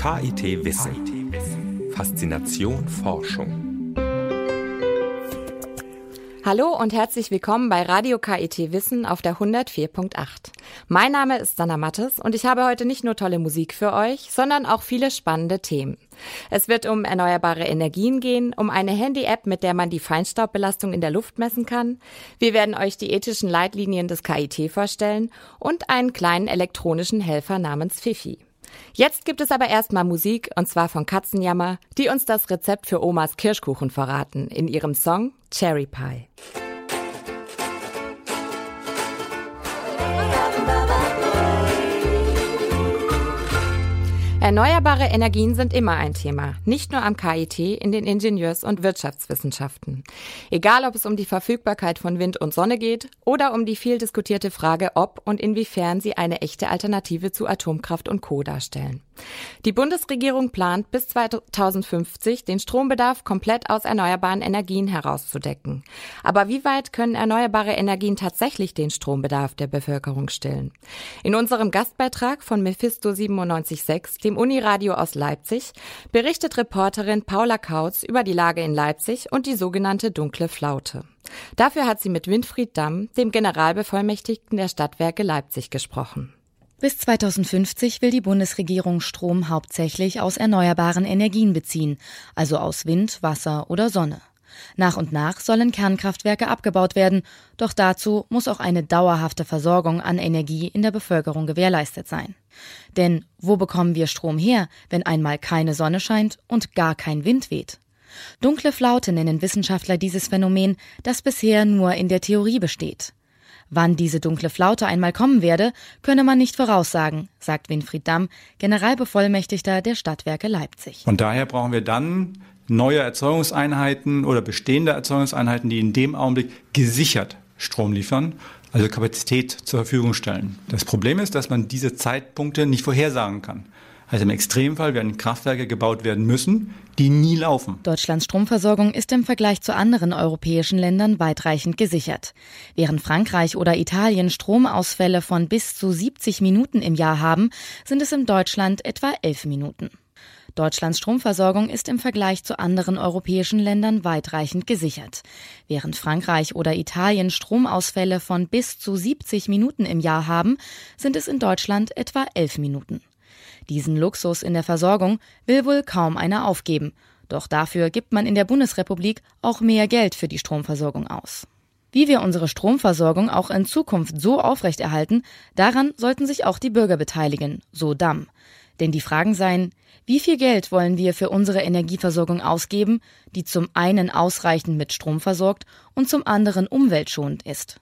KIT Wissen. Faszination Forschung. Hallo und herzlich willkommen bei Radio KIT Wissen auf der 104.8. Mein Name ist Sanna Mattes und ich habe heute nicht nur tolle Musik für euch, sondern auch viele spannende Themen. Es wird um erneuerbare Energien gehen, um eine Handy-App, mit der man die Feinstaubbelastung in der Luft messen kann. Wir werden euch die ethischen Leitlinien des KIT vorstellen und einen kleinen elektronischen Helfer namens Fifi. Jetzt gibt es aber erstmal Musik, und zwar von Katzenjammer, die uns das Rezept für Omas Kirschkuchen verraten in ihrem Song Cherry Pie. Erneuerbare Energien sind immer ein Thema, nicht nur am KIT, in den Ingenieurs- und Wirtschaftswissenschaften. Egal, ob es um die Verfügbarkeit von Wind und Sonne geht oder um die viel diskutierte Frage, ob und inwiefern sie eine echte Alternative zu Atomkraft und Co. darstellen. Die Bundesregierung plant bis 2050 den Strombedarf komplett aus erneuerbaren Energien herauszudecken. Aber wie weit können erneuerbare Energien tatsächlich den Strombedarf der Bevölkerung stillen? In unserem Gastbeitrag von Mephisto 97.6, dem Uniradio aus Leipzig, berichtet Reporterin Paula Kautz über die Lage in Leipzig und die sogenannte dunkle Flaute. Dafür hat sie mit Winfried Damm, dem Generalbevollmächtigten der Stadtwerke Leipzig, gesprochen. Bis 2050 will die Bundesregierung Strom hauptsächlich aus erneuerbaren Energien beziehen, also aus Wind, Wasser oder Sonne. Nach und nach sollen Kernkraftwerke abgebaut werden, doch dazu muss auch eine dauerhafte Versorgung an Energie in der Bevölkerung gewährleistet sein. Denn wo bekommen wir Strom her, wenn einmal keine Sonne scheint und gar kein Wind weht? Dunkle Flaute nennen Wissenschaftler dieses Phänomen, das bisher nur in der Theorie besteht. Wann diese dunkle Flaute einmal kommen werde, könne man nicht voraussagen, sagt Winfried Damm, Generalbevollmächtigter der Stadtwerke Leipzig. Und daher brauchen wir dann neue Erzeugungseinheiten oder bestehende Erzeugungseinheiten, die in dem Augenblick gesichert Strom liefern, also Kapazität zur Verfügung stellen. Das Problem ist, dass man diese Zeitpunkte nicht vorhersagen kann. Also im Extremfall werden Kraftwerke gebaut werden müssen, die nie laufen. Deutschlands Stromversorgung ist im Vergleich zu anderen europäischen Ländern weitreichend gesichert. Während Frankreich oder Italien Stromausfälle von bis zu 70 Minuten im Jahr haben, sind es in Deutschland etwa 11 Minuten. Deutschlands Stromversorgung ist im Vergleich zu anderen europäischen Ländern weitreichend gesichert. Während Frankreich oder Italien Stromausfälle von bis zu 70 Minuten im Jahr haben, sind es in Deutschland etwa 11 Minuten. Diesen Luxus in der Versorgung will wohl kaum einer aufgeben. Doch dafür gibt man in der Bundesrepublik auch mehr Geld für die Stromversorgung aus. Wie wir unsere Stromversorgung auch in Zukunft so aufrechterhalten, daran sollten sich auch die Bürger beteiligen, so Damm. Denn die Fragen seien, wie viel Geld wollen wir für unsere Energieversorgung ausgeben, die zum einen ausreichend mit Strom versorgt und zum anderen umweltschonend ist?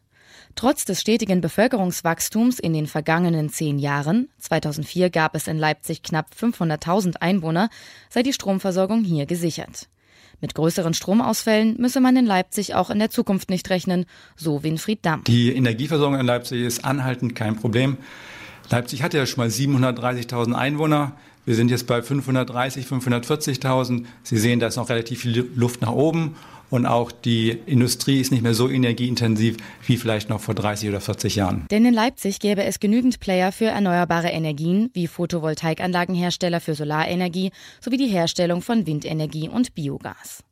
Trotz des stetigen Bevölkerungswachstums in den vergangenen zehn Jahren, 2004 gab es in Leipzig knapp 500.000 Einwohner, sei die Stromversorgung hier gesichert. Mit größeren Stromausfällen müsse man in Leipzig auch in der Zukunft nicht rechnen, so Winfried Damm. Die Energieversorgung in Leipzig ist anhaltend kein Problem. Leipzig hatte ja schon mal 730.000 Einwohner. Wir sind jetzt bei 530, 540.000. Sie sehen, da ist noch relativ viel Luft nach oben und auch die Industrie ist nicht mehr so energieintensiv wie vielleicht noch vor 30 oder 40 Jahren. Denn in Leipzig gäbe es genügend Player für erneuerbare Energien wie Photovoltaikanlagenhersteller für Solarenergie sowie die Herstellung von Windenergie und Biogas.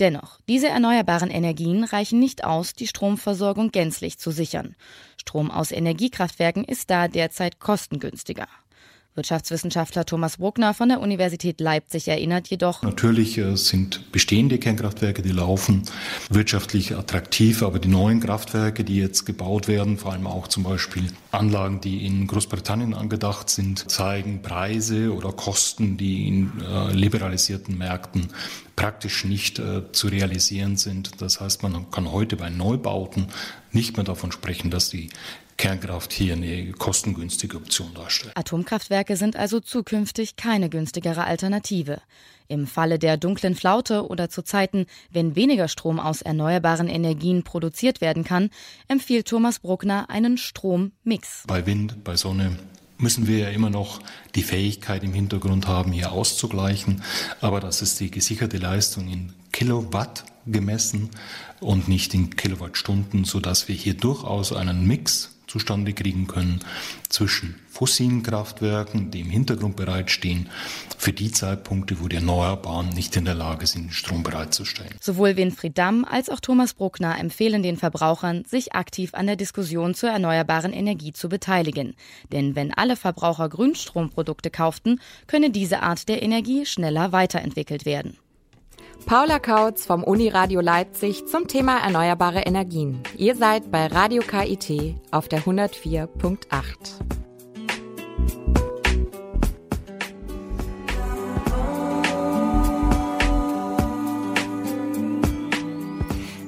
Dennoch, diese erneuerbaren Energien reichen nicht aus, die Stromversorgung gänzlich zu sichern. Strom aus Energiekraftwerken ist da derzeit kostengünstiger. Wirtschaftswissenschaftler Thomas Bruckner von der Universität Leipzig erinnert jedoch. Natürlich äh, sind bestehende Kernkraftwerke, die laufen, wirtschaftlich attraktiv, aber die neuen Kraftwerke, die jetzt gebaut werden, vor allem auch zum Beispiel Anlagen, die in Großbritannien angedacht sind, zeigen Preise oder Kosten, die in äh, liberalisierten Märkten praktisch nicht äh, zu realisieren sind. Das heißt, man kann heute bei Neubauten nicht mehr davon sprechen, dass die Kernkraft hier eine kostengünstige Option darstellt. Atomkraftwerke sind also zukünftig keine günstigere Alternative. Im Falle der dunklen Flaute oder zu Zeiten, wenn weniger Strom aus erneuerbaren Energien produziert werden kann, empfiehlt Thomas Bruckner einen Strommix. Bei Wind, bei Sonne müssen wir ja immer noch die Fähigkeit im Hintergrund haben, hier auszugleichen. Aber das ist die gesicherte Leistung in Kilowatt gemessen und nicht in Kilowattstunden, sodass wir hier durchaus einen Mix zustande kriegen können zwischen fossilen Kraftwerken, die im Hintergrund bereitstehen, für die Zeitpunkte, wo die Erneuerbaren nicht in der Lage sind, Strom bereitzustellen. Sowohl Winfried Damm als auch Thomas Bruckner empfehlen den Verbrauchern, sich aktiv an der Diskussion zur erneuerbaren Energie zu beteiligen. Denn wenn alle Verbraucher Grünstromprodukte kauften, könne diese Art der Energie schneller weiterentwickelt werden. Paula Kautz vom Uniradio Leipzig zum Thema erneuerbare Energien. Ihr seid bei Radio KIT auf der 104.8.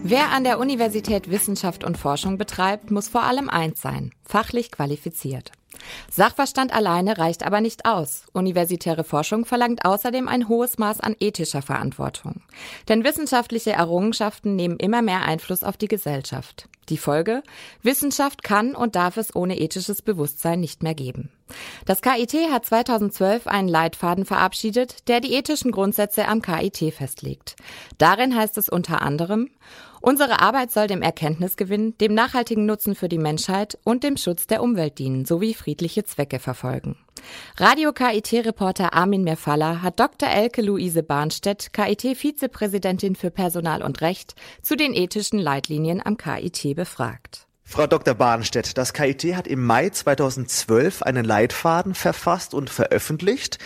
Wer an der Universität Wissenschaft und Forschung betreibt, muss vor allem eins sein, fachlich qualifiziert. Sachverstand alleine reicht aber nicht aus. Universitäre Forschung verlangt außerdem ein hohes Maß an ethischer Verantwortung. Denn wissenschaftliche Errungenschaften nehmen immer mehr Einfluss auf die Gesellschaft. Die Folge? Wissenschaft kann und darf es ohne ethisches Bewusstsein nicht mehr geben. Das KIT hat 2012 einen Leitfaden verabschiedet, der die ethischen Grundsätze am KIT festlegt. Darin heißt es unter anderem, Unsere Arbeit soll dem Erkenntnisgewinn, dem nachhaltigen Nutzen für die Menschheit und dem Schutz der Umwelt dienen sowie friedliche Zwecke verfolgen. Radio KIT-Reporter Armin Merfalla hat Dr. Elke Luise Barnstedt, KIT-Vizepräsidentin für Personal und Recht, zu den ethischen Leitlinien am KIT befragt. Frau Dr. Barnstedt, das KIT hat im Mai 2012 einen Leitfaden verfasst und veröffentlicht,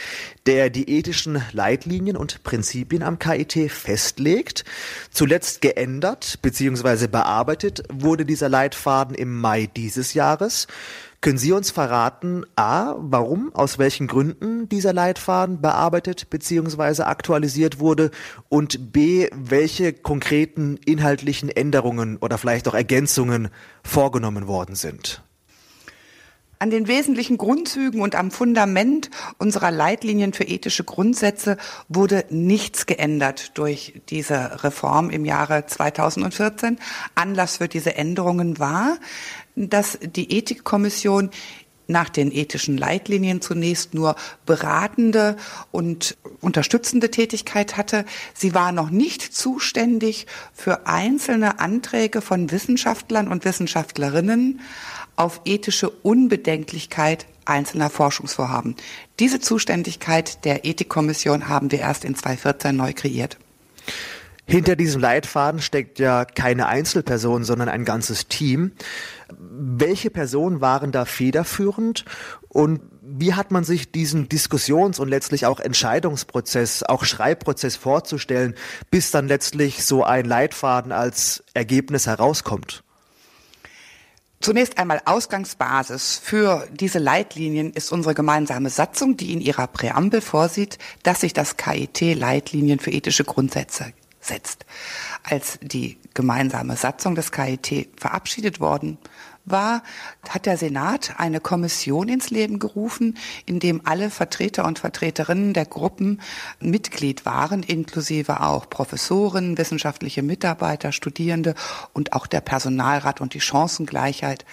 der die ethischen Leitlinien und Prinzipien am KIT festlegt. Zuletzt geändert bzw. bearbeitet wurde dieser Leitfaden im Mai dieses Jahres. Können Sie uns verraten, a, warum, aus welchen Gründen dieser Leitfaden bearbeitet bzw. aktualisiert wurde und b, welche konkreten inhaltlichen Änderungen oder vielleicht auch Ergänzungen vorgenommen worden sind? An den wesentlichen Grundzügen und am Fundament unserer Leitlinien für ethische Grundsätze wurde nichts geändert durch diese Reform im Jahre 2014. Anlass für diese Änderungen war, dass die Ethikkommission nach den ethischen Leitlinien zunächst nur beratende und unterstützende Tätigkeit hatte. Sie war noch nicht zuständig für einzelne Anträge von Wissenschaftlern und Wissenschaftlerinnen auf ethische Unbedenklichkeit einzelner Forschungsvorhaben. Diese Zuständigkeit der Ethikkommission haben wir erst in 2014 neu kreiert. Hinter diesem Leitfaden steckt ja keine Einzelperson, sondern ein ganzes Team. Welche Personen waren da federführend und wie hat man sich diesen Diskussions- und letztlich auch Entscheidungsprozess, auch Schreibprozess vorzustellen, bis dann letztlich so ein Leitfaden als Ergebnis herauskommt? Zunächst einmal Ausgangsbasis für diese Leitlinien ist unsere gemeinsame Satzung, die in ihrer Präambel vorsieht, dass sich das KIT Leitlinien für ethische Grundsätze setzt. Als die gemeinsame Satzung des KIT verabschiedet worden war, hat der Senat eine Kommission ins Leben gerufen, in dem alle Vertreter und Vertreterinnen der Gruppen Mitglied waren, inklusive auch Professoren, wissenschaftliche Mitarbeiter, Studierende und auch der Personalrat und die Chancengleichheit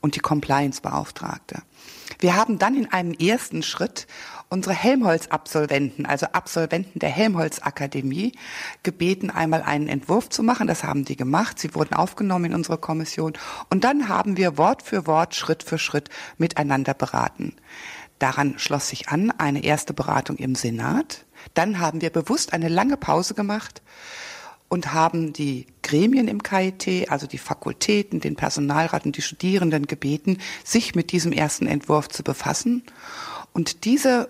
und die Compliance-Beauftragte. Wir haben dann in einem ersten Schritt unsere Helmholtz-Absolventen, also Absolventen der Helmholtz-Akademie, gebeten, einmal einen Entwurf zu machen. Das haben die gemacht. Sie wurden aufgenommen in unsere Kommission. Und dann haben wir Wort für Wort, Schritt für Schritt miteinander beraten. Daran schloss sich an eine erste Beratung im Senat. Dann haben wir bewusst eine lange Pause gemacht und haben die Gremien im KIT, also die Fakultäten, den Personalrat und die Studierenden gebeten, sich mit diesem ersten Entwurf zu befassen. Und diese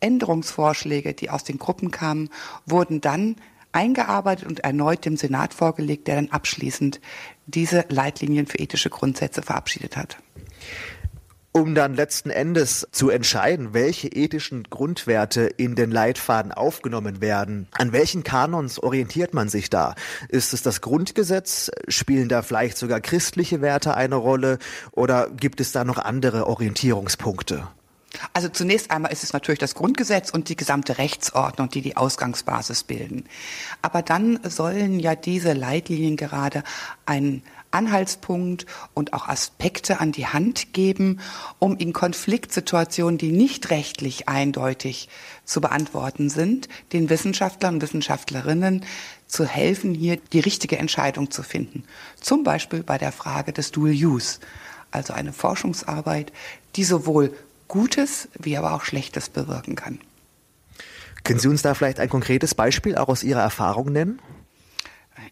Änderungsvorschläge, die aus den Gruppen kamen, wurden dann eingearbeitet und erneut dem Senat vorgelegt, der dann abschließend diese Leitlinien für ethische Grundsätze verabschiedet hat. Um dann letzten Endes zu entscheiden, welche ethischen Grundwerte in den Leitfaden aufgenommen werden, an welchen Kanons orientiert man sich da? Ist es das Grundgesetz? Spielen da vielleicht sogar christliche Werte eine Rolle? Oder gibt es da noch andere Orientierungspunkte? Also zunächst einmal ist es natürlich das Grundgesetz und die gesamte Rechtsordnung, die die Ausgangsbasis bilden. Aber dann sollen ja diese Leitlinien gerade einen Anhaltspunkt und auch Aspekte an die Hand geben, um in Konfliktsituationen, die nicht rechtlich eindeutig zu beantworten sind, den Wissenschaftlern und Wissenschaftlerinnen zu helfen, hier die richtige Entscheidung zu finden. Zum Beispiel bei der Frage des Dual Use also eine Forschungsarbeit, die sowohl Gutes wie aber auch Schlechtes bewirken kann. Können Sie uns da vielleicht ein konkretes Beispiel auch aus Ihrer Erfahrung nennen?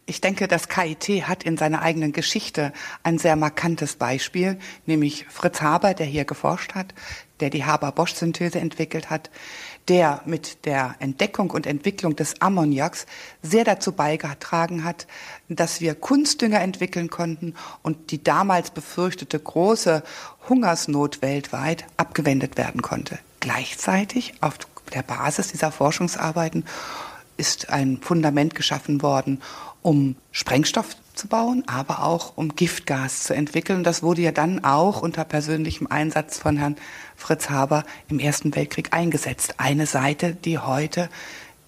Ich denke, das KIT hat in seiner eigenen Geschichte ein sehr markantes Beispiel, nämlich Fritz Haber, der hier geforscht hat, der die Haber-Bosch-Synthese entwickelt hat, der mit der Entdeckung und Entwicklung des Ammoniaks sehr dazu beigetragen hat, dass wir Kunstdünger entwickeln konnten und die damals befürchtete große Hungersnot weltweit abgewendet werden konnte. Gleichzeitig auf der Basis dieser Forschungsarbeiten ist ein Fundament geschaffen worden, um Sprengstoff zu bauen, aber auch um Giftgas zu entwickeln. Das wurde ja dann auch unter persönlichem Einsatz von Herrn Fritz Haber im Ersten Weltkrieg eingesetzt. Eine Seite, die heute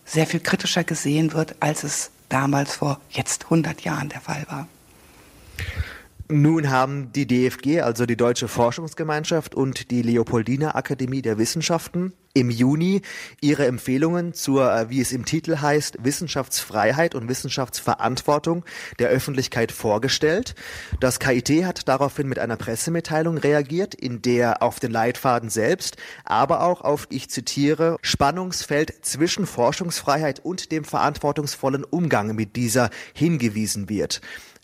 sehr viel kritischer gesehen wird, als es damals vor jetzt 100 Jahren der Fall war. Nun haben die DFG, also die Deutsche Forschungsgemeinschaft und die Leopoldina Akademie der Wissenschaften im Juni ihre Empfehlungen zur, äh, wie es im Titel heißt, Wissenschaftsfreiheit und Wissenschaftsverantwortung der Öffentlichkeit vorgestellt. Das KIT hat daraufhin mit einer Pressemitteilung reagiert, in der auf den Leitfaden selbst, aber auch auf, ich zitiere, Spannungsfeld zwischen Forschungsfreiheit und dem verantwortungsvollen Umgang mit dieser hingewiesen wird.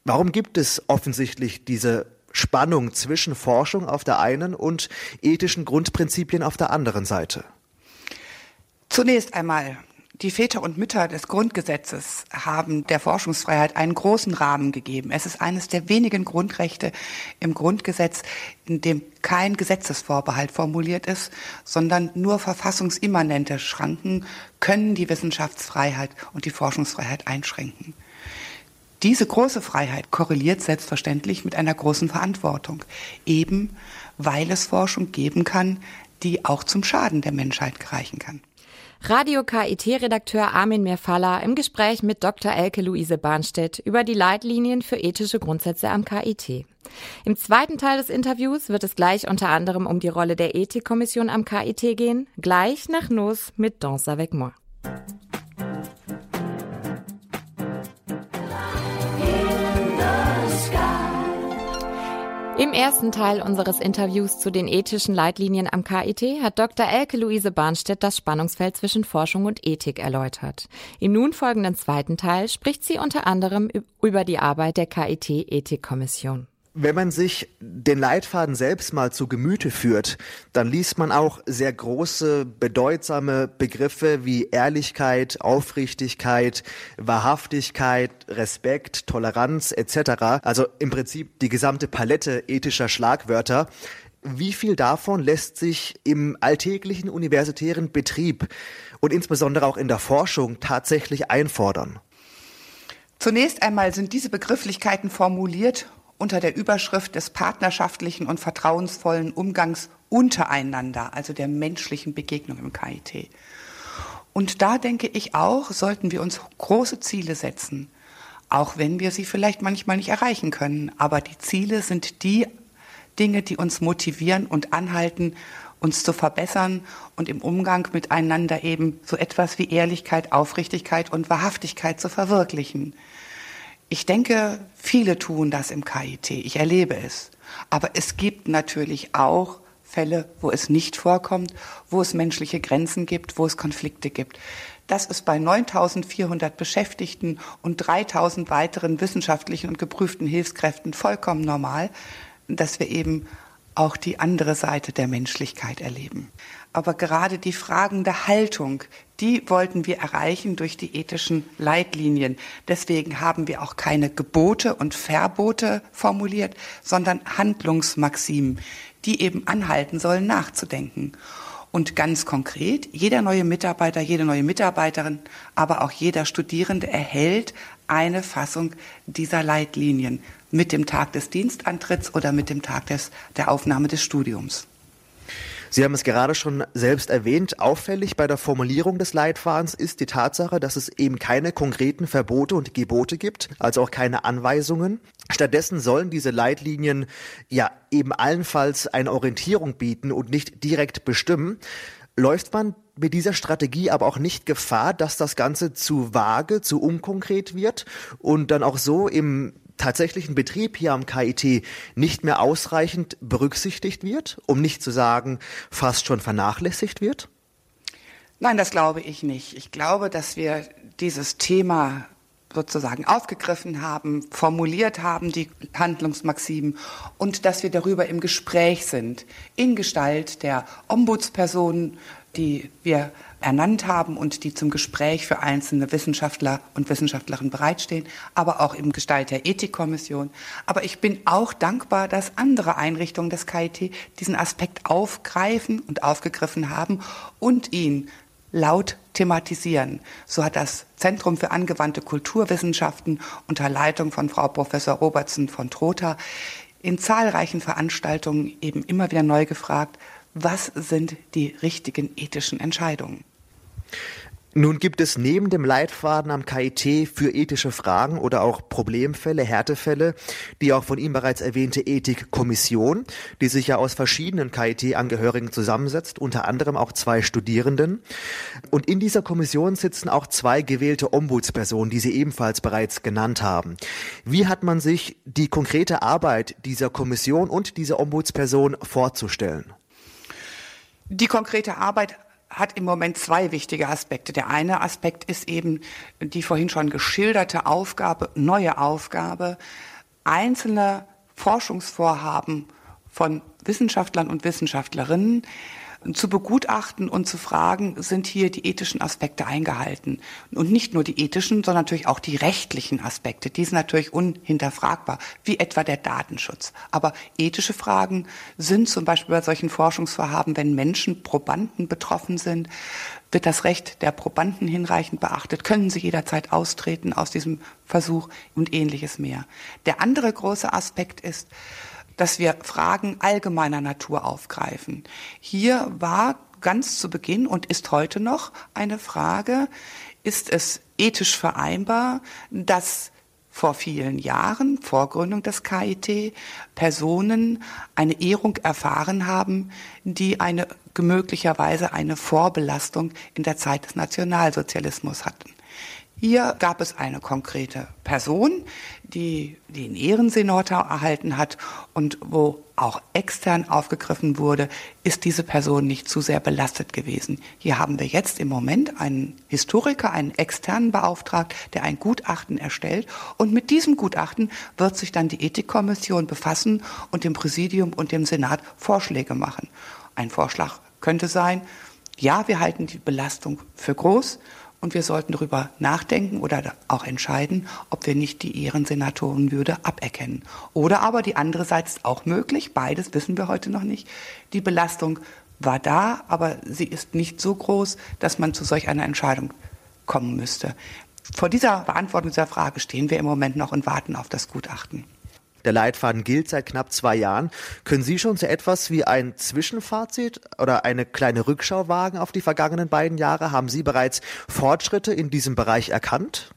Warum gibt es offensichtlich diese Spannung zwischen Forschung auf der einen und ethischen Grundprinzipien auf der anderen Seite? Zunächst einmal, die Väter und Mütter des Grundgesetzes haben der Forschungsfreiheit einen großen Rahmen gegeben. Es ist eines der wenigen Grundrechte im Grundgesetz, in dem kein Gesetzesvorbehalt formuliert ist, sondern nur verfassungsimmanente Schranken können die Wissenschaftsfreiheit und die Forschungsfreiheit einschränken. Diese große Freiheit korreliert selbstverständlich mit einer großen Verantwortung, eben weil es Forschung geben kann, die auch zum Schaden der Menschheit gereichen kann. Radio KIT-Redakteur Armin Meerfaller im Gespräch mit Dr. Elke Luise Bahnstedt über die Leitlinien für ethische Grundsätze am KIT. Im zweiten Teil des Interviews wird es gleich unter anderem um die Rolle der Ethikkommission am KIT gehen, gleich nach Nos mit Danse avec moi. Im ersten Teil unseres Interviews zu den ethischen Leitlinien am KIT hat Dr. Elke Luise Bahnstedt das Spannungsfeld zwischen Forschung und Ethik erläutert. Im nun folgenden zweiten Teil spricht sie unter anderem über die Arbeit der KIT Ethikkommission. Wenn man sich den Leitfaden selbst mal zu Gemüte führt, dann liest man auch sehr große, bedeutsame Begriffe wie Ehrlichkeit, Aufrichtigkeit, Wahrhaftigkeit, Respekt, Toleranz etc. Also im Prinzip die gesamte Palette ethischer Schlagwörter. Wie viel davon lässt sich im alltäglichen universitären Betrieb und insbesondere auch in der Forschung tatsächlich einfordern? Zunächst einmal sind diese Begrifflichkeiten formuliert, unter der Überschrift des partnerschaftlichen und vertrauensvollen Umgangs untereinander, also der menschlichen Begegnung im KIT. Und da denke ich auch, sollten wir uns große Ziele setzen, auch wenn wir sie vielleicht manchmal nicht erreichen können. Aber die Ziele sind die Dinge, die uns motivieren und anhalten, uns zu verbessern und im Umgang miteinander eben so etwas wie Ehrlichkeit, Aufrichtigkeit und Wahrhaftigkeit zu verwirklichen. Ich denke, viele tun das im KIT. Ich erlebe es. Aber es gibt natürlich auch Fälle, wo es nicht vorkommt, wo es menschliche Grenzen gibt, wo es Konflikte gibt. Das ist bei 9400 Beschäftigten und 3000 weiteren wissenschaftlichen und geprüften Hilfskräften vollkommen normal, dass wir eben auch die andere Seite der Menschlichkeit erleben. Aber gerade die Fragen der Haltung, die wollten wir erreichen durch die ethischen Leitlinien. Deswegen haben wir auch keine Gebote und Verbote formuliert, sondern Handlungsmaximen, die eben anhalten sollen, nachzudenken. Und ganz konkret, jeder neue Mitarbeiter, jede neue Mitarbeiterin, aber auch jeder Studierende erhält eine Fassung dieser Leitlinien mit dem Tag des Dienstantritts oder mit dem Tag des, der Aufnahme des Studiums. Sie haben es gerade schon selbst erwähnt. Auffällig bei der Formulierung des Leitfadens ist die Tatsache, dass es eben keine konkreten Verbote und Gebote gibt, also auch keine Anweisungen. Stattdessen sollen diese Leitlinien ja eben allenfalls eine Orientierung bieten und nicht direkt bestimmen. Läuft man mit dieser Strategie aber auch nicht Gefahr, dass das Ganze zu vage, zu unkonkret wird und dann auch so im tatsächlichen Betrieb hier am KIT nicht mehr ausreichend berücksichtigt wird, um nicht zu sagen, fast schon vernachlässigt wird? Nein, das glaube ich nicht. Ich glaube, dass wir dieses Thema sozusagen aufgegriffen haben, formuliert haben, die Handlungsmaximen, und dass wir darüber im Gespräch sind, in Gestalt der Ombudspersonen, die wir ernannt haben und die zum Gespräch für einzelne Wissenschaftler und Wissenschaftlerinnen bereitstehen, aber auch im Gestalt der Ethikkommission. Aber ich bin auch dankbar, dass andere Einrichtungen des KIT diesen Aspekt aufgreifen und aufgegriffen haben und ihn laut thematisieren. So hat das Zentrum für angewandte Kulturwissenschaften unter Leitung von Frau Professor Robertson von Trotha in zahlreichen Veranstaltungen eben immer wieder neu gefragt, was sind die richtigen ethischen Entscheidungen? Nun gibt es neben dem Leitfaden am KIT für ethische Fragen oder auch Problemfälle, Härtefälle, die auch von ihm bereits erwähnte Ethikkommission, die sich ja aus verschiedenen KIT-Angehörigen zusammensetzt, unter anderem auch zwei Studierenden. Und in dieser Kommission sitzen auch zwei gewählte Ombudspersonen, die Sie ebenfalls bereits genannt haben. Wie hat man sich die konkrete Arbeit dieser Kommission und dieser Ombudsperson vorzustellen? Die konkrete Arbeit hat im Moment zwei wichtige Aspekte. Der eine Aspekt ist eben die vorhin schon geschilderte Aufgabe, neue Aufgabe, einzelne Forschungsvorhaben von Wissenschaftlern und Wissenschaftlerinnen zu begutachten und zu fragen, sind hier die ethischen Aspekte eingehalten? Und nicht nur die ethischen, sondern natürlich auch die rechtlichen Aspekte. Die sind natürlich unhinterfragbar, wie etwa der Datenschutz. Aber ethische Fragen sind zum Beispiel bei solchen Forschungsvorhaben, wenn Menschen, Probanden betroffen sind, wird das Recht der Probanden hinreichend beachtet? Können sie jederzeit austreten aus diesem Versuch und ähnliches mehr? Der andere große Aspekt ist, dass wir Fragen allgemeiner Natur aufgreifen. Hier war ganz zu Beginn und ist heute noch eine Frage, ist es ethisch vereinbar, dass vor vielen Jahren, vor Gründung des KIT, Personen eine Ehrung erfahren haben, die eine möglicherweise eine Vorbelastung in der Zeit des Nationalsozialismus hatten. Hier gab es eine konkrete Person, die den Ehrensenator erhalten hat und wo auch extern aufgegriffen wurde, ist diese Person nicht zu sehr belastet gewesen. Hier haben wir jetzt im Moment einen Historiker, einen externen beauftragt, der ein Gutachten erstellt und mit diesem Gutachten wird sich dann die Ethikkommission befassen und dem Präsidium und dem Senat Vorschläge machen. Ein Vorschlag könnte sein, ja, wir halten die Belastung für groß und wir sollten darüber nachdenken oder auch entscheiden, ob wir nicht die Ehrensenatorenwürde aberkennen. Oder aber die andere Seite ist auch möglich, beides wissen wir heute noch nicht. Die Belastung war da, aber sie ist nicht so groß, dass man zu solch einer Entscheidung kommen müsste. Vor dieser Beantwortung dieser Frage stehen wir im Moment noch und warten auf das Gutachten. Der Leitfaden gilt seit knapp zwei Jahren. Können Sie schon so etwas wie ein Zwischenfazit oder eine kleine Rückschau wagen auf die vergangenen beiden Jahre? Haben Sie bereits Fortschritte in diesem Bereich erkannt?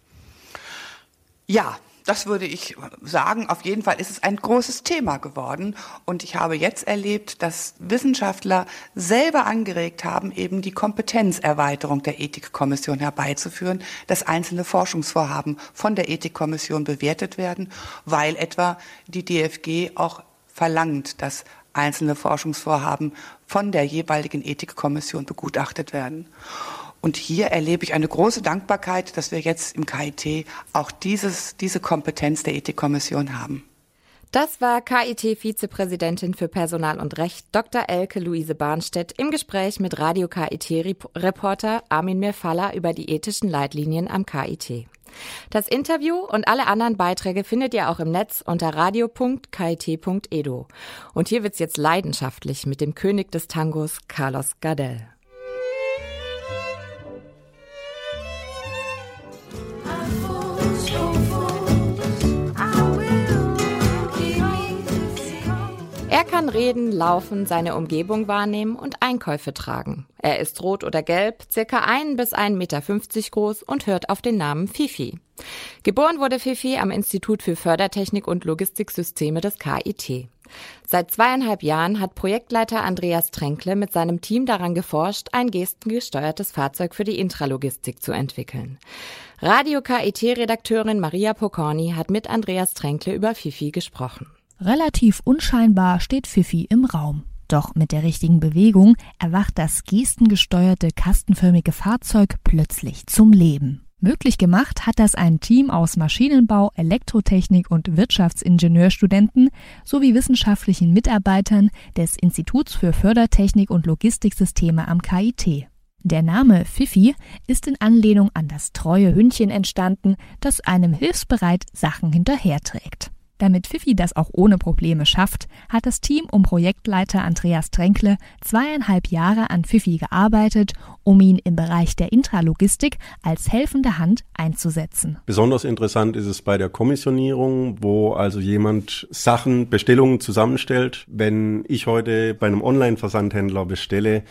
Ja, das würde ich sagen. Auf jeden Fall ist es ein großes Thema geworden. Und ich habe jetzt erlebt, dass Wissenschaftler selber angeregt haben, eben die Kompetenzerweiterung der Ethikkommission herbeizuführen, dass einzelne Forschungsvorhaben von der Ethikkommission bewertet werden, weil etwa die DFG auch verlangt, dass einzelne Forschungsvorhaben von der jeweiligen Ethikkommission begutachtet werden. Und hier erlebe ich eine große Dankbarkeit, dass wir jetzt im KIT auch dieses, diese Kompetenz der Ethikkommission haben. Das war KIT-Vizepräsidentin für Personal und Recht Dr. Elke Luise Barnstedt im Gespräch mit Radio KIT-Reporter Armin Mirfalla über die ethischen Leitlinien am KIT. Das Interview und alle anderen Beiträge findet ihr auch im Netz unter radio.kit.edu. Und hier wird's jetzt leidenschaftlich mit dem König des Tangos Carlos Gardel. Er kann reden, laufen, seine Umgebung wahrnehmen und Einkäufe tragen. Er ist rot oder gelb, circa ein bis 1,50 Meter groß und hört auf den Namen Fifi. Geboren wurde Fifi am Institut für Fördertechnik und Logistiksysteme des KIT. Seit zweieinhalb Jahren hat Projektleiter Andreas Tränkle mit seinem Team daran geforscht, ein gestengesteuertes Fahrzeug für die Intralogistik zu entwickeln. Radio KIT-Redakteurin Maria Pocorni hat mit Andreas Tränkle über Fifi gesprochen. Relativ unscheinbar steht Fifi im Raum. Doch mit der richtigen Bewegung erwacht das gestengesteuerte kastenförmige Fahrzeug plötzlich zum Leben. Möglich gemacht hat das ein Team aus Maschinenbau, Elektrotechnik und Wirtschaftsingenieurstudenten sowie wissenschaftlichen Mitarbeitern des Instituts für Fördertechnik und Logistiksysteme am KIT. Der Name Fifi ist in Anlehnung an das treue Hündchen entstanden, das einem hilfsbereit Sachen hinterherträgt. Damit Fifi das auch ohne Probleme schafft, hat das Team um Projektleiter Andreas Tränkle zweieinhalb Jahre an Fifi gearbeitet, um ihn im Bereich der Intralogistik als helfende Hand einzusetzen. Besonders interessant ist es bei der Kommissionierung, wo also jemand Sachen, Bestellungen zusammenstellt. Wenn ich heute bei einem Online-Versandhändler bestelle,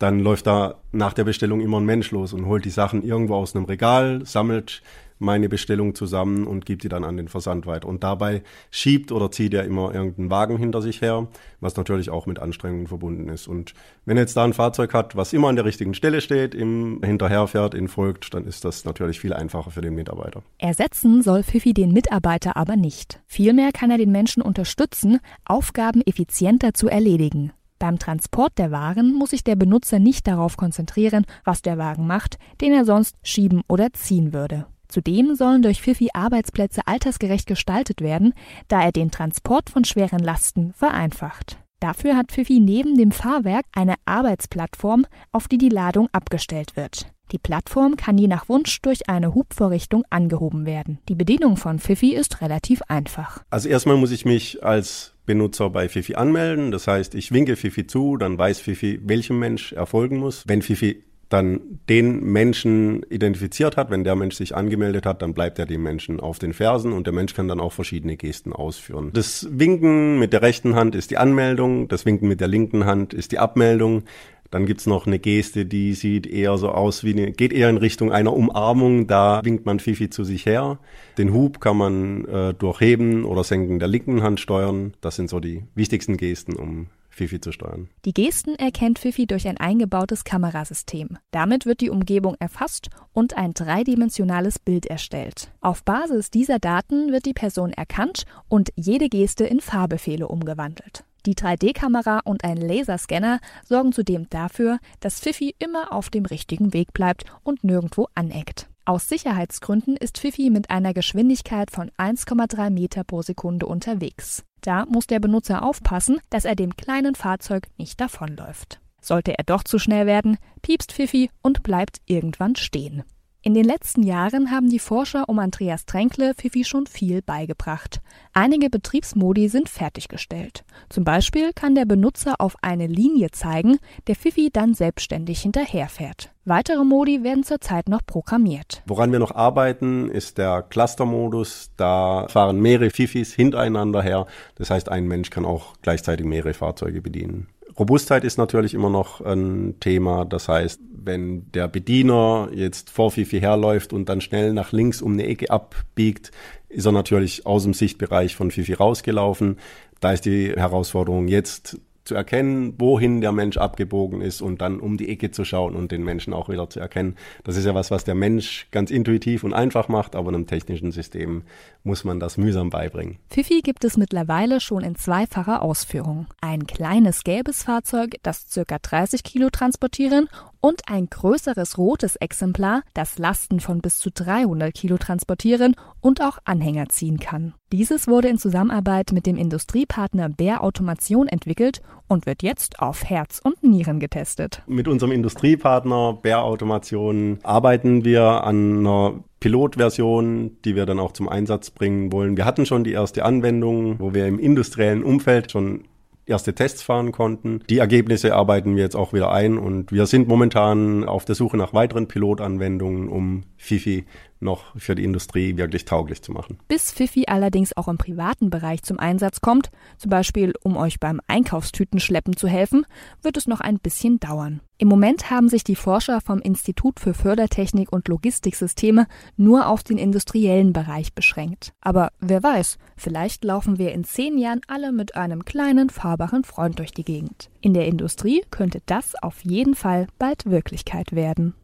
dann läuft da nach der Bestellung immer ein Mensch los und holt die Sachen irgendwo aus einem Regal, sammelt meine Bestellung zusammen und gibt die dann an den Versand weiter. Und dabei schiebt oder zieht er immer irgendeinen Wagen hinter sich her, was natürlich auch mit Anstrengungen verbunden ist. Und wenn er jetzt da ein Fahrzeug hat, was immer an der richtigen Stelle steht, ihm hinterherfährt, ihn folgt, dann ist das natürlich viel einfacher für den Mitarbeiter. Ersetzen soll Fifi den Mitarbeiter aber nicht. Vielmehr kann er den Menschen unterstützen, Aufgaben effizienter zu erledigen. Beim Transport der Waren muss sich der Benutzer nicht darauf konzentrieren, was der Wagen macht, den er sonst schieben oder ziehen würde. Zudem sollen durch Fifi Arbeitsplätze altersgerecht gestaltet werden, da er den Transport von schweren Lasten vereinfacht. Dafür hat Fifi neben dem Fahrwerk eine Arbeitsplattform, auf die die Ladung abgestellt wird. Die Plattform kann je nach Wunsch durch eine Hubvorrichtung angehoben werden. Die Bedienung von Fifi ist relativ einfach. Also erstmal muss ich mich als Benutzer bei Fifi anmelden. Das heißt, ich winke Fifi zu, dann weiß Fifi, welchem Mensch er folgen muss. Wenn Fifi dann den Menschen identifiziert hat, wenn der Mensch sich angemeldet hat, dann bleibt er dem Menschen auf den Fersen und der Mensch kann dann auch verschiedene Gesten ausführen. Das Winken mit der rechten Hand ist die Anmeldung, das Winken mit der linken Hand ist die Abmeldung. Dann gibt's noch eine Geste, die sieht eher so aus wie eine, geht eher in Richtung einer Umarmung. Da winkt man Fifi zu sich her. Den Hub kann man äh, durch Heben oder Senken der linken Hand steuern. Das sind so die wichtigsten Gesten, um Fifi zu steuern. Die Gesten erkennt Fifi durch ein eingebautes Kamerasystem. Damit wird die Umgebung erfasst und ein dreidimensionales Bild erstellt. Auf Basis dieser Daten wird die Person erkannt und jede Geste in Fahrbefehle umgewandelt. Die 3D-Kamera und ein Laserscanner sorgen zudem dafür, dass Fifi immer auf dem richtigen Weg bleibt und nirgendwo aneckt. Aus Sicherheitsgründen ist Fifi mit einer Geschwindigkeit von 1,3 Meter pro Sekunde unterwegs. Da muss der Benutzer aufpassen, dass er dem kleinen Fahrzeug nicht davonläuft. Sollte er doch zu schnell werden, piepst Fifi und bleibt irgendwann stehen. In den letzten Jahren haben die Forscher um Andreas Tränkle Fifi schon viel beigebracht. Einige Betriebsmodi sind fertiggestellt. Zum Beispiel kann der Benutzer auf eine Linie zeigen, der Fifi dann selbstständig hinterherfährt. Weitere Modi werden zurzeit noch programmiert. Woran wir noch arbeiten, ist der Cluster-Modus. Da fahren mehrere Fifis hintereinander her. Das heißt, ein Mensch kann auch gleichzeitig mehrere Fahrzeuge bedienen. Robustheit ist natürlich immer noch ein Thema. Das heißt, wenn der Bediener jetzt vor Fifi herläuft und dann schnell nach links um eine Ecke abbiegt, ist er natürlich aus dem Sichtbereich von Fifi rausgelaufen. Da ist die Herausforderung jetzt zu erkennen, wohin der Mensch abgebogen ist und dann um die Ecke zu schauen und den Menschen auch wieder zu erkennen. Das ist ja was, was der Mensch ganz intuitiv und einfach macht, aber in einem technischen System muss man das mühsam beibringen. Fifi gibt es mittlerweile schon in zweifacher Ausführung. Ein kleines gelbes Fahrzeug, das ca. 30 Kilo transportieren und ein größeres rotes Exemplar, das Lasten von bis zu 300 Kilo transportieren und auch Anhänger ziehen kann. Dieses wurde in Zusammenarbeit mit dem Industriepartner Bär Automation entwickelt und wird jetzt auf Herz und Nieren getestet. Mit unserem Industriepartner Bär Automation arbeiten wir an einer Pilotversion, die wir dann auch zum Einsatz bringen wollen. Wir hatten schon die erste Anwendung, wo wir im industriellen Umfeld schon erste Tests fahren konnten. Die Ergebnisse arbeiten wir jetzt auch wieder ein und wir sind momentan auf der Suche nach weiteren Pilotanwendungen, um Fifi noch für die Industrie wirklich tauglich zu machen. Bis Fifi allerdings auch im privaten Bereich zum Einsatz kommt, zum Beispiel um euch beim Einkaufstütenschleppen zu helfen, wird es noch ein bisschen dauern. Im Moment haben sich die Forscher vom Institut für Fördertechnik und Logistiksysteme nur auf den industriellen Bereich beschränkt. Aber wer weiß, vielleicht laufen wir in zehn Jahren alle mit einem kleinen, fahrbaren Freund durch die Gegend. In der Industrie könnte das auf jeden Fall bald Wirklichkeit werden.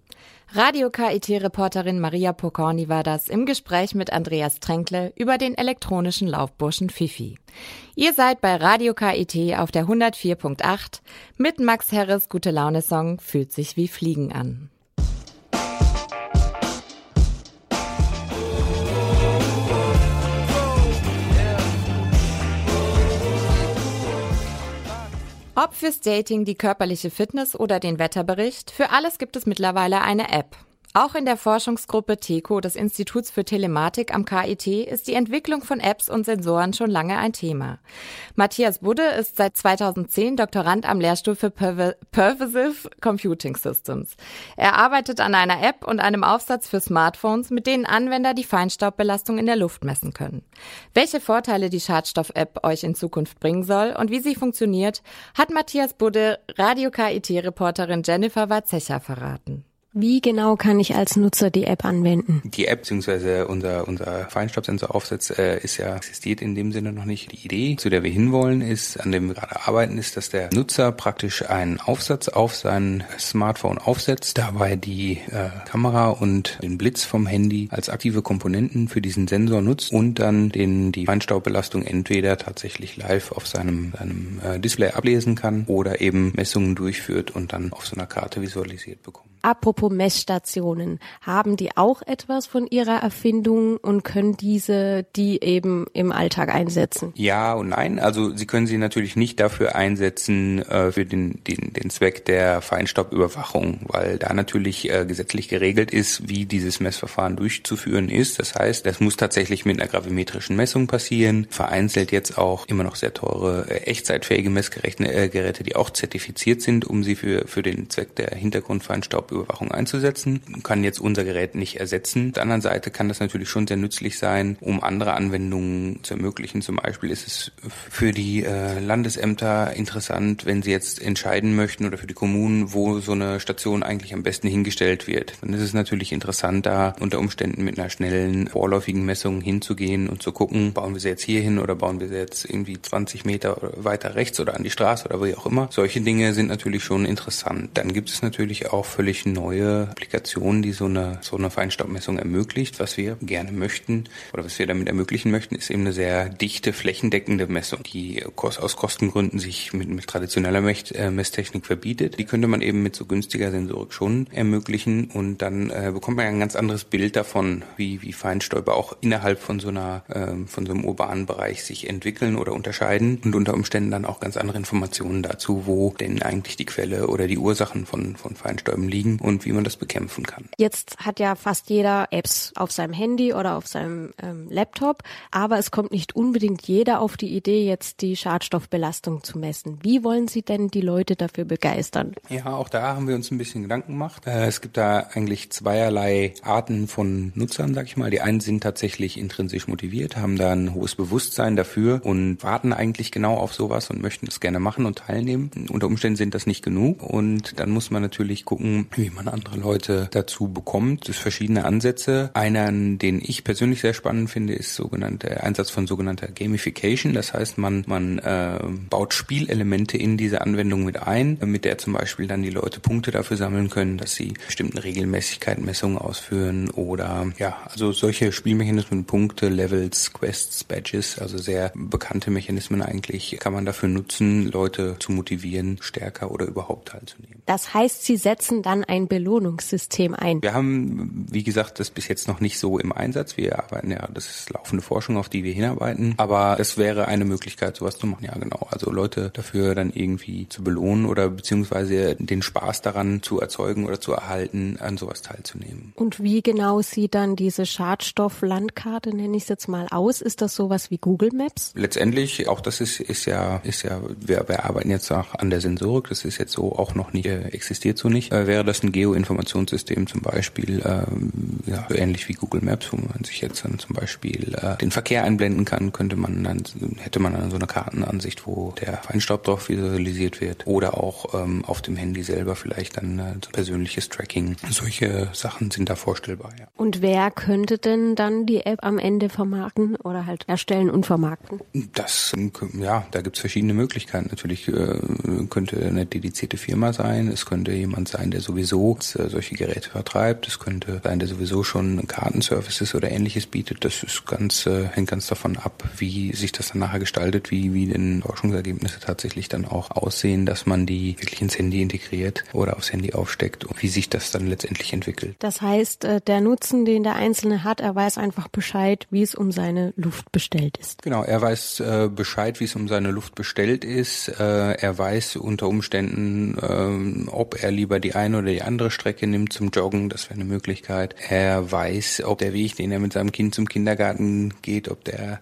Radio KIT-Reporterin Maria Pokorny war das im Gespräch mit Andreas Tränkle über den elektronischen Laufburschen Fifi. Ihr seid bei Radio KIT auf der 104.8 mit Max Herres Gute Laune Song Fühlt sich wie Fliegen an. Ob fürs Dating, die körperliche Fitness oder den Wetterbericht, für alles gibt es mittlerweile eine App. Auch in der Forschungsgruppe TECO des Instituts für Telematik am KIT ist die Entwicklung von Apps und Sensoren schon lange ein Thema. Matthias Budde ist seit 2010 Doktorand am Lehrstuhl für Pervasive Computing Systems. Er arbeitet an einer App und einem Aufsatz für Smartphones, mit denen Anwender die Feinstaubbelastung in der Luft messen können. Welche Vorteile die Schadstoff-App euch in Zukunft bringen soll und wie sie funktioniert, hat Matthias Budde Radio KIT-Reporterin Jennifer Warzecher verraten. Wie genau kann ich als Nutzer die App anwenden? Die App bzw. unser, unser Feinstaubsensoraufsatz äh, ist ja existiert in dem Sinne noch nicht. Die Idee, zu der wir hinwollen, ist, an dem wir gerade arbeiten, ist, dass der Nutzer praktisch einen Aufsatz auf sein Smartphone aufsetzt, dabei die äh, Kamera und den Blitz vom Handy als aktive Komponenten für diesen Sensor nutzt und dann den, die Feinstaubbelastung entweder tatsächlich live auf seinem, seinem äh, Display ablesen kann oder eben Messungen durchführt und dann auf so einer Karte visualisiert bekommt. Apropos Messstationen, haben die auch etwas von ihrer Erfindung und können diese die eben im Alltag einsetzen? Ja und nein. Also sie können sie natürlich nicht dafür einsetzen äh, für den, den, den Zweck der Feinstaubüberwachung, weil da natürlich äh, gesetzlich geregelt ist, wie dieses Messverfahren durchzuführen ist. Das heißt, das muss tatsächlich mit einer gravimetrischen Messung passieren. Vereinzelt jetzt auch immer noch sehr teure, äh, echtzeitfähige Messgeräte, äh, die auch zertifiziert sind, um sie für, für den Zweck der Hintergrundfeinstaub Überwachung einzusetzen. Kann jetzt unser Gerät nicht ersetzen. Auf der anderen Seite kann das natürlich schon sehr nützlich sein, um andere Anwendungen zu ermöglichen. Zum Beispiel ist es für die äh, Landesämter interessant, wenn sie jetzt entscheiden möchten oder für die Kommunen, wo so eine Station eigentlich am besten hingestellt wird. Dann ist es natürlich interessant, da unter Umständen mit einer schnellen, vorläufigen Messung hinzugehen und zu gucken, bauen wir sie jetzt hier hin oder bauen wir sie jetzt irgendwie 20 Meter weiter rechts oder an die Straße oder wie auch immer. Solche Dinge sind natürlich schon interessant. Dann gibt es natürlich auch völlig neue Applikationen, die so eine, so eine Feinstaubmessung ermöglicht. Was wir gerne möchten oder was wir damit ermöglichen möchten, ist eben eine sehr dichte, flächendeckende Messung, die aus Kostengründen sich mit, mit traditioneller äh, Messtechnik verbietet. Die könnte man eben mit so günstiger Sensorik schon ermöglichen und dann äh, bekommt man ein ganz anderes Bild davon, wie, wie Feinstäube auch innerhalb von so einer, äh, von so einem urbanen Bereich sich entwickeln oder unterscheiden und unter Umständen dann auch ganz andere Informationen dazu, wo denn eigentlich die Quelle oder die Ursachen von, von Feinstäuben liegen und wie man das bekämpfen kann. Jetzt hat ja fast jeder Apps auf seinem Handy oder auf seinem ähm, Laptop, aber es kommt nicht unbedingt jeder auf die Idee, jetzt die Schadstoffbelastung zu messen. Wie wollen Sie denn die Leute dafür begeistern? Ja, auch da haben wir uns ein bisschen Gedanken gemacht. Äh, es gibt da eigentlich zweierlei Arten von Nutzern, sag ich mal. Die einen sind tatsächlich intrinsisch motiviert, haben da ein hohes Bewusstsein dafür und warten eigentlich genau auf sowas und möchten es gerne machen und teilnehmen. Unter Umständen sind das nicht genug und dann muss man natürlich gucken, wie man andere Leute dazu bekommt. Es verschiedene Ansätze. Einen, den ich persönlich sehr spannend finde, ist sogenannte Einsatz von sogenannter Gamification. Das heißt, man man äh, baut Spielelemente in diese Anwendung mit ein, mit der zum Beispiel dann die Leute Punkte dafür sammeln können, dass sie bestimmten Regelmäßigkeiten Messungen ausführen oder ja, also solche Spielmechanismen, Punkte, Levels, Quests, Badges, also sehr bekannte Mechanismen eigentlich, kann man dafür nutzen, Leute zu motivieren, stärker oder überhaupt teilzunehmen. Das heißt, sie setzen dann ein Belohnungssystem ein? Wir haben, wie gesagt, das bis jetzt noch nicht so im Einsatz. Wir arbeiten ja, das ist laufende Forschung, auf die wir hinarbeiten. Aber das wäre eine Möglichkeit, sowas zu machen. Ja, genau. Also Leute dafür dann irgendwie zu belohnen oder beziehungsweise den Spaß daran zu erzeugen oder zu erhalten, an sowas teilzunehmen. Und wie genau sieht dann diese Schadstofflandkarte, nenne ich es jetzt mal, aus? Ist das sowas wie Google Maps? Letztendlich, auch das ist, ist ja, ist ja, wir, wir arbeiten jetzt auch an der Sensorik. Das ist jetzt so auch noch nicht, äh, existiert so nicht. Äh, wäre dass ein Geoinformationssystem zum Beispiel, ähm, ja, ähnlich wie Google Maps, wo man sich jetzt dann zum Beispiel äh, den Verkehr einblenden kann, könnte man dann, hätte man dann so eine Kartenansicht, wo der Feinstaub drauf visualisiert wird. Oder auch ähm, auf dem Handy selber vielleicht dann äh, so persönliches Tracking. Solche Sachen sind da vorstellbar, ja. Und wer könnte denn dann die App am Ende vermarkten oder halt erstellen und vermarkten? Das, ja, da gibt's verschiedene Möglichkeiten. Natürlich äh, könnte eine dedizierte Firma sein, es könnte jemand sein, der sowieso äh, solche Geräte vertreibt, es könnte sein, der sowieso schon Kartenservices oder ähnliches bietet. Das ist ganz, äh, hängt ganz davon ab, wie sich das dann nachher gestaltet, wie, wie denn Forschungsergebnisse tatsächlich dann auch aussehen, dass man die wirklich ins Handy integriert oder aufs Handy aufsteckt und wie sich das dann letztendlich entwickelt. Das heißt, äh, der Nutzen, den der Einzelne hat, er weiß einfach Bescheid, wie es um seine Luft bestellt ist. Genau, er weiß äh, Bescheid, wie es um seine Luft bestellt ist. Äh, er weiß unter Umständen, äh, ob er lieber die eine oder die andere Strecke nimmt zum Joggen. Das wäre eine Möglichkeit. Er weiß, ob der Weg, den er mit seinem Kind zum Kindergarten geht, ob der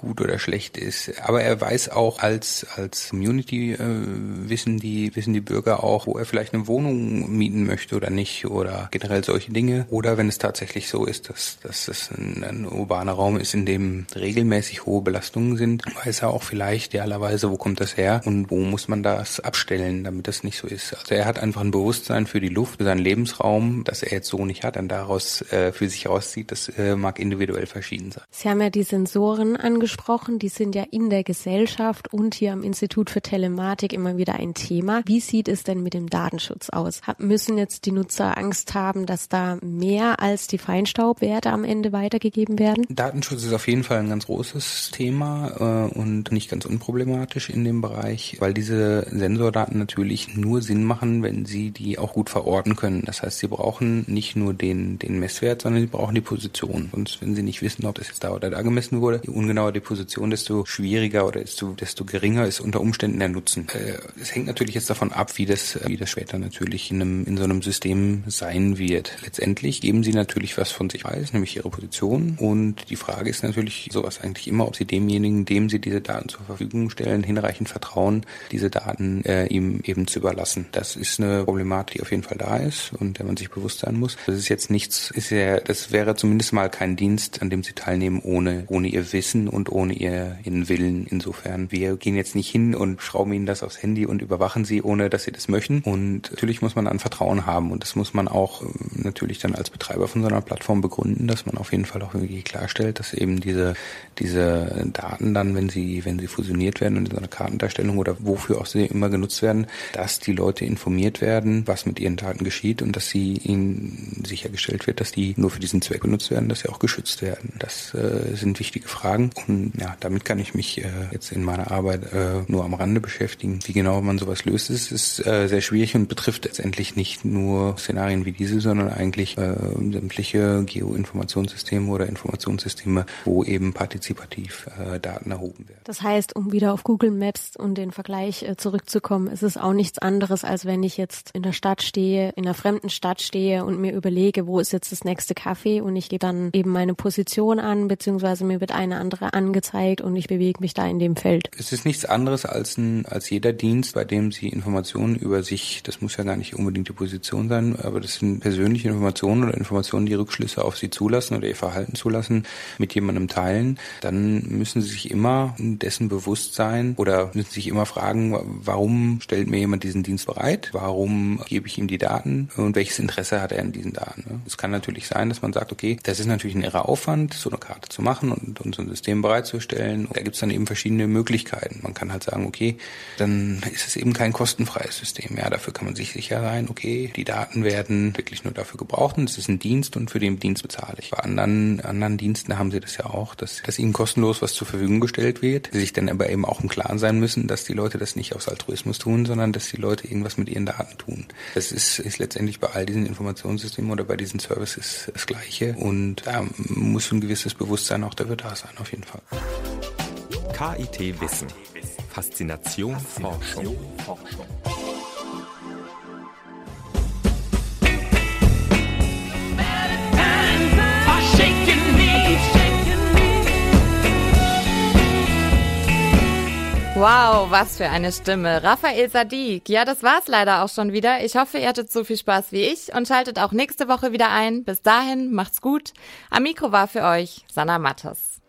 gut oder schlecht ist. Aber er weiß auch als als Community äh, wissen die wissen die Bürger auch, wo er vielleicht eine Wohnung mieten möchte oder nicht oder generell solche Dinge. Oder wenn es tatsächlich so ist, dass dass es ein, ein urbaner Raum ist, in dem regelmäßig hohe Belastungen sind, weiß er auch vielleicht idealerweise, wo kommt das her und wo muss man das abstellen, damit das nicht so ist. Also er hat einfach ein Bewusstsein für die Luft, seinen Lebensraum, das er jetzt so nicht hat, und daraus äh, für sich rauszieht. Das äh, mag individuell verschieden sein. Sie haben ja die Sensoren angesprochen die sind ja in der Gesellschaft und hier am Institut für Telematik immer wieder ein Thema. Wie sieht es denn mit dem Datenschutz aus? Müssen jetzt die Nutzer Angst haben, dass da mehr als die Feinstaubwerte am Ende weitergegeben werden? Datenschutz ist auf jeden Fall ein ganz großes Thema äh, und nicht ganz unproblematisch in dem Bereich, weil diese Sensordaten natürlich nur Sinn machen, wenn sie die auch gut verorten können. Das heißt, sie brauchen nicht nur den, den Messwert, sondern sie brauchen die Position. Und wenn sie nicht wissen, ob das jetzt da oder da gemessen wurde, je ungenauer die die Position, desto schwieriger oder desto, desto geringer ist unter Umständen der Nutzen. Äh, es hängt natürlich jetzt davon ab, wie das, wie das später natürlich in, einem, in so einem System sein wird. Letztendlich geben sie natürlich was von sich weiß, nämlich ihre Position. Und die Frage ist natürlich sowas eigentlich immer, ob sie demjenigen, dem sie diese Daten zur Verfügung stellen, hinreichend vertrauen, diese Daten äh, ihm eben zu überlassen. Das ist eine Problematik, die auf jeden Fall da ist und der man sich bewusst sein muss. Das ist jetzt nichts, ist ja, das wäre zumindest mal kein Dienst, an dem sie teilnehmen, ohne, ohne ihr Wissen und ohne ihr, ihren Willen. Insofern, wir gehen jetzt nicht hin und schrauben ihnen das aufs Handy und überwachen sie, ohne dass sie das möchten. Und natürlich muss man an Vertrauen haben und das muss man auch äh, natürlich dann als Betreiber von so einer Plattform begründen, dass man auf jeden Fall auch irgendwie klarstellt, dass eben diese, diese Daten dann, wenn sie, wenn sie fusioniert werden und in so einer Kartendarstellung oder wofür auch sie immer genutzt werden, dass die Leute informiert werden, was mit ihren Daten geschieht und dass sie ihnen sichergestellt wird, dass die nur für diesen Zweck benutzt werden, dass sie auch geschützt werden. Das äh, sind wichtige Fragen und ja, damit kann ich mich äh, jetzt in meiner Arbeit äh, nur am Rande beschäftigen. Wie genau man sowas löst, ist, ist äh, sehr schwierig und betrifft letztendlich nicht nur Szenarien wie diese, sondern eigentlich äh, sämtliche Geoinformationssysteme oder Informationssysteme, wo eben partizipativ äh, Daten erhoben werden. Das heißt, um wieder auf Google Maps und den Vergleich äh, zurückzukommen, ist es auch nichts anderes, als wenn ich jetzt in der Stadt stehe, in einer fremden Stadt stehe und mir überlege, wo ist jetzt das nächste Café und ich gebe dann eben meine Position an, beziehungsweise mir wird eine andere an angezeigt und ich bewege mich da in dem Feld. Es ist nichts anderes als, ein, als jeder Dienst, bei dem Sie Informationen über sich, das muss ja gar nicht unbedingt die Position sein, aber das sind persönliche Informationen oder Informationen, die Rückschlüsse auf Sie zulassen oder Ihr Verhalten zulassen, mit jemandem teilen, dann müssen Sie sich immer dessen bewusst sein oder müssen sich immer fragen, warum stellt mir jemand diesen Dienst bereit? Warum gebe ich ihm die Daten? Und welches Interesse hat er an diesen Daten? Es kann natürlich sein, dass man sagt, okay, das ist natürlich ein irrer Aufwand, so eine Karte zu machen und, und so ein System bereit bereitzustellen. Da gibt es dann eben verschiedene Möglichkeiten. Man kann halt sagen, okay, dann ist es eben kein kostenfreies System. Ja, dafür kann man sich sicher sein, okay, die Daten werden wirklich nur dafür gebraucht und es ist ein Dienst und für den Dienst bezahle ich. Bei anderen, anderen Diensten haben sie das ja auch, dass, dass ihnen kostenlos was zur Verfügung gestellt wird, sie sich dann aber eben auch im Klaren sein müssen, dass die Leute das nicht aus Altruismus tun, sondern dass die Leute irgendwas mit ihren Daten tun. Das ist, ist letztendlich bei all diesen Informationssystemen oder bei diesen Services das Gleiche und da muss ein gewisses Bewusstsein auch dafür da sein, auf jeden Fall. KIT Wissen. Faszination, Forschung. Wow, was für eine Stimme. Raphael Sadiq. Ja, das war's leider auch schon wieder. Ich hoffe, ihr hattet so viel Spaß wie ich und schaltet auch nächste Woche wieder ein. Bis dahin, macht's gut. Am Mikro war für euch Sanna Mattes.